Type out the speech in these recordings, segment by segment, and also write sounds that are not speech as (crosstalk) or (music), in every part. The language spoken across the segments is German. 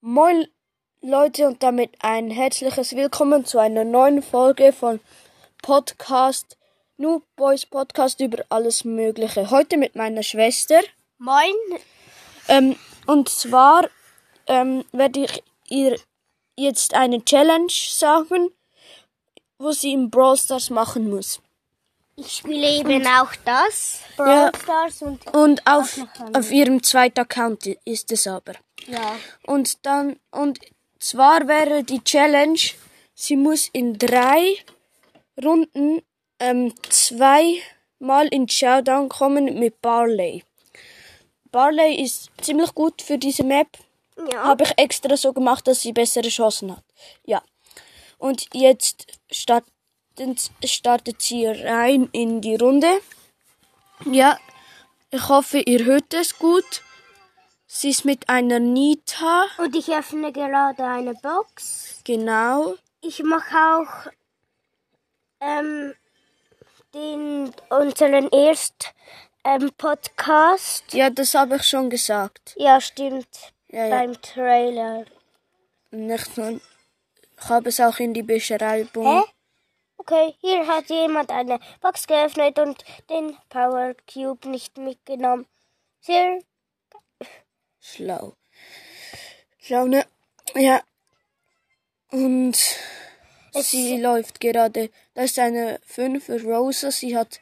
Moin Leute und damit ein herzliches Willkommen zu einer neuen Folge von Podcast New Boys Podcast über alles Mögliche. Heute mit meiner Schwester. Moin. Ähm, und zwar ähm, werde ich ihr jetzt eine Challenge sagen, wo sie im Brawl Stars machen muss. Ich spiele eben auch das. Ja. Brawl Stars und Und auf, auf ihrem zweiten Account ist es aber. Ja. Und dann, und zwar wäre die Challenge, sie muss in drei Runden ähm, zweimal in Showdown kommen mit Barley. Barley ist ziemlich gut für diese Map. Ja. Habe ich extra so gemacht, dass sie bessere Chancen hat. Ja. Und jetzt startet, startet sie rein in die Runde. Ja. Ich hoffe, ihr hört es gut. Sie ist mit einer Nita. Und ich öffne gerade eine Box. Genau. Ich mache auch ähm, den unseren erst ähm, Podcast. Ja, das habe ich schon gesagt. Ja, stimmt. Ja, ja. Beim Trailer. Nicht nur, ich habe es auch in die Beschreibung. Hä? Okay, hier hat jemand eine Box geöffnet und den Power Cube nicht mitgenommen. Sehr Schlau. Schlau, ne? Ja. Und sie läuft gerade. Da ist eine 5 Rosa. Sie hat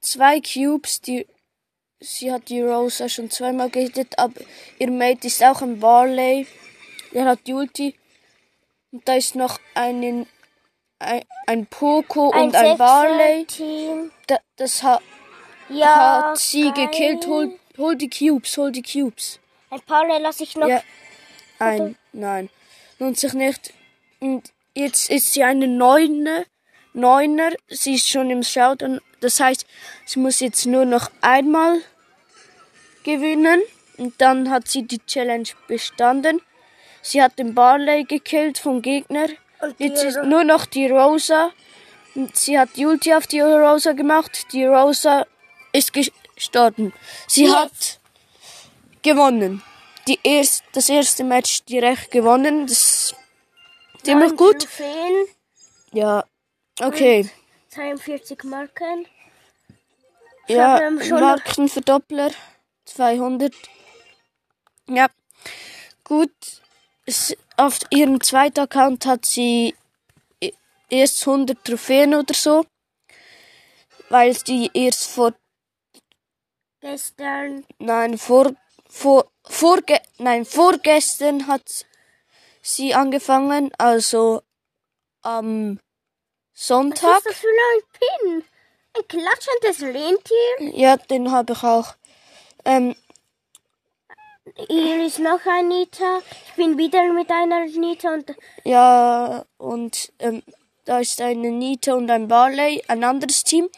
zwei Cubes. Die, sie hat die Rosa schon zweimal gehittet. Aber ihr Mate ist auch ein Barley. Der hat die Ulti. Und da ist noch einen, ein, ein Poco und ein Barley. Da, das hat, Ja, hat sie geil. gekillt. Hol, hol die Cubes, hol die Cubes. Ein paar lasse ich noch. Ja. Ein, nein. Lohnt sich nicht. Und jetzt ist sie eine Neuner. Neuner. Sie ist schon im Showdown. Das heißt, sie muss jetzt nur noch einmal gewinnen. Und dann hat sie die Challenge bestanden. Sie hat den Barley gekillt vom Gegner. Jetzt ist nur noch die Rosa. Und sie hat die Ulti auf die Rosa gemacht. Die Rosa ist gestorben. Sie Yes. hat gewonnen. Die erst, das erste Match direkt gewonnen. Das ist ziemlich Neun gut. Trophäen, Ja. Okay. 42 Marken. Ja, haben schon- Markenverdoppler. 200. Ja. Gut. Auf ihrem zweiten Account hat sie erst 100 Trophäen oder so. Weil sie erst vor Gestern. Nein, vor, vor, vorge, nein, vorgestern hat sie angefangen, also am Was Sonntag. ist das für ein Pin? Ein klatschendes Rentier. Ja, den habe ich auch. Ähm, Hier ist noch ein Nita. Ich bin wieder mit einer Nita und ja, und ähm, da ist eine Nita und ein Barley, ein anderes Team.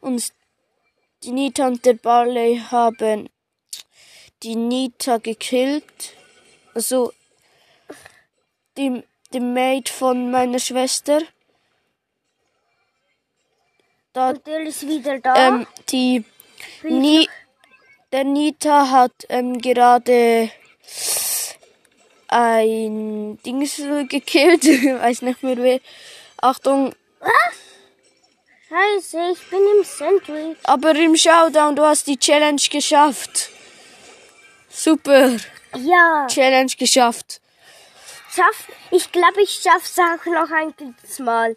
Und die Nita und der Barley haben die Nita gekillt. Also, die, die Mate von meiner Schwester. Da und der ist wieder da. Ähm, die ich Ni der Nita hat ähm, gerade ein Dings gekillt. (laughs) Weiß nicht mehr wer. Achtung, Scheiße, ich bin im Sandwich. aber im Showdown, du hast die Challenge geschafft. Super, Ja. Challenge geschafft. Schaff, ich glaube, ich schaff's auch noch ein drittes Mal.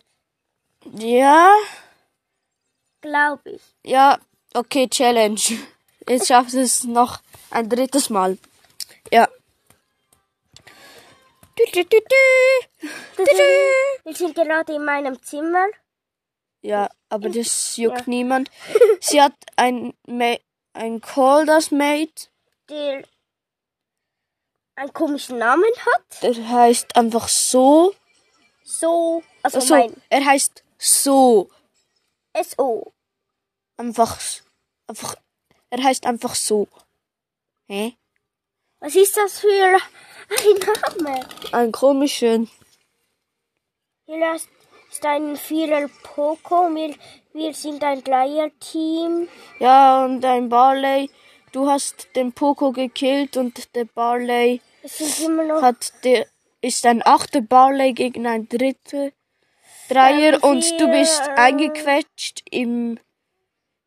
Ja, Glaube ich. ja, okay, Challenge. Jetzt schafft es noch ein drittes Mal. Ja. Wir sind gerade in meinem Zimmer. Ja, aber das juckt niemand. Sie hat ein, Ma ein Call, das Mate. der einen komischen Namen hat. Der heißt einfach so. So, also Also, mein er heißt so. SO. Einfach, einfach, er heißt einfach so. Hä? Was ist das für ein Name? Ein komischen. Hier ist, ist ein Vierer Poco. Wir, wir sind ein Dreier-Team. Ja, und ein Barley. Du hast den Poco gekillt und der Barley hat der, ist ein achter Barley gegen ein dritter Dreier Ähm, und du bist vier. eingequetscht im,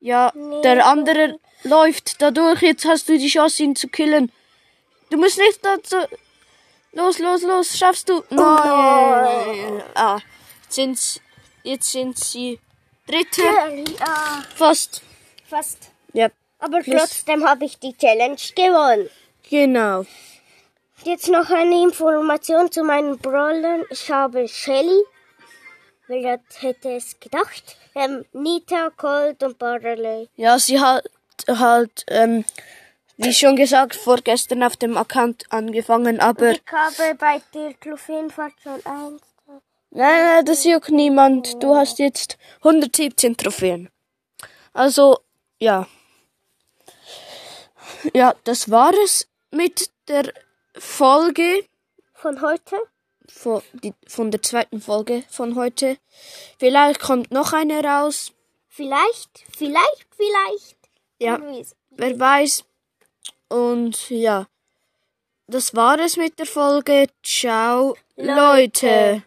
ja, Nee. der andere läuft dadurch, jetzt hast du die Chance, ihn zu killen. Du musst nicht dazu, los, los, los, schaffst du? Nein. Ah, jetzt sind, jetzt sind sie dritte, ja, fast. fast. Ja, Aber Plus- trotzdem habe ich die Challenge gewonnen. genau. Jetzt noch eine Information zu meinen Brawlern. Ich habe Shelly. Wer hätte es gedacht? Ähm, Nita, Colt und Barley. Ja, sie hat halt, ähm, wie schon gesagt, vorgestern auf dem Account angefangen, aber Ich habe bei der Trophäenfahrt schon eins. Nein, nein, das juckt niemand. Du hast jetzt 117 Trophäen. Also, ja. Ja, das war es mit der Folge Von heute? von, die, von der zweiten Folge von heute. Vielleicht kommt noch eine raus. Vielleicht, vielleicht, vielleicht. Ja. Wer weiß. Und ja, das war es mit der Folge. Ciao, Leute. Leute.